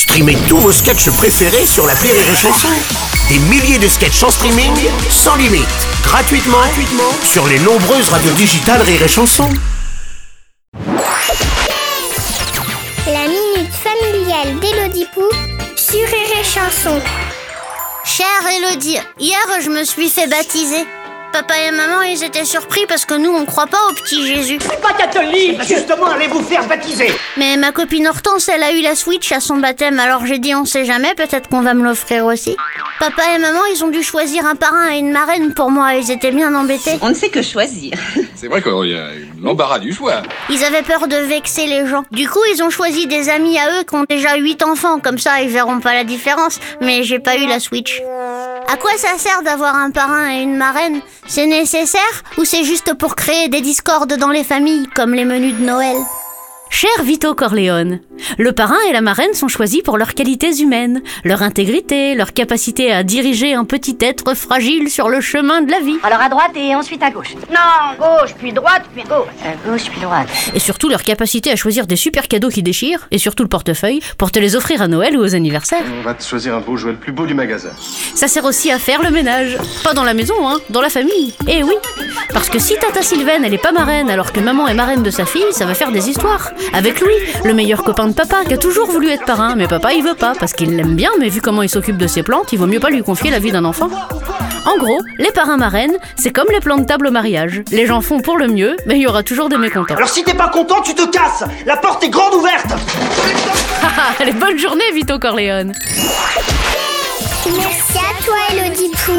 Streamez tous vos sketchs préférés sur la Rire et Chanson. Des milliers de sketchs en streaming, sans limite, gratuitement, gratuitement sur les nombreuses radios digitales Rire et Chanson. La minute familiale d'Élodie Pou sur Rire et Chanson. Chère Elodie, hier je me suis fait baptiser. Papa et maman, ils étaient surpris parce que nous, on croit pas au petit Jésus. Pas catholique Justement, allez vous faire baptiser Mais ma copine Hortense, elle a eu la Switch à son baptême, alors j'ai dit on sait jamais, peut-être qu'on va me l'offrir aussi. Papa et maman, ils ont dû choisir un parrain et une marraine pour moi, ils étaient bien embêtés. On ne sait que choisir. C'est vrai qu'il y a l'embarras du choix. Ils avaient peur de vexer les gens. Du coup, ils ont choisi des amis à eux qui ont déjà 8 enfants, comme ça ils verront pas la différence, mais j'ai pas eu la Switch. À quoi ça sert d'avoir un parrain et une marraine? C'est nécessaire ou c'est juste pour créer des discordes dans les familles, comme les menus de Noël? Cher Vito Corleone, le parrain et la marraine sont choisis pour leurs qualités humaines, leur intégrité, leur capacité à diriger un petit être fragile sur le chemin de la vie, Alors à droite et ensuite à gauche. Non, gauche, puis droite, puis gauche. À gauche puis droite. et surtout leur capacité à choisir des super cadeaux qui déchirent, et surtout le portefeuille, pour te les offrir à Noël ou aux anniversaires. On va te choisir un beau jouet le plus beau du magasin. Ça sert aussi à faire le ménage. Pas dans la maison, hein, dans la famille. Et oui, parce que si Tata Sylvaine, elle est pas marraine alors que maman est marraine de sa fille, ça va faire des histoires. Avec Louis, le meilleur copain de papa, qui a toujours voulu être parrain, mais papa il veut pas, parce qu'il l'aime bien, mais vu comment il s'occupe de ses plantes, il vaut mieux pas lui confier la vie d'un enfant. En gros, les parrains marraines, c'est comme les plans de table au mariage. Les gens font pour le mieux, mais il y aura toujours des mécontents. Alors si t'es pas content, tu te casses La porte est grande ouverte Allez, bonne journée, Vito Corleone Merci à toi, Élodie Pou.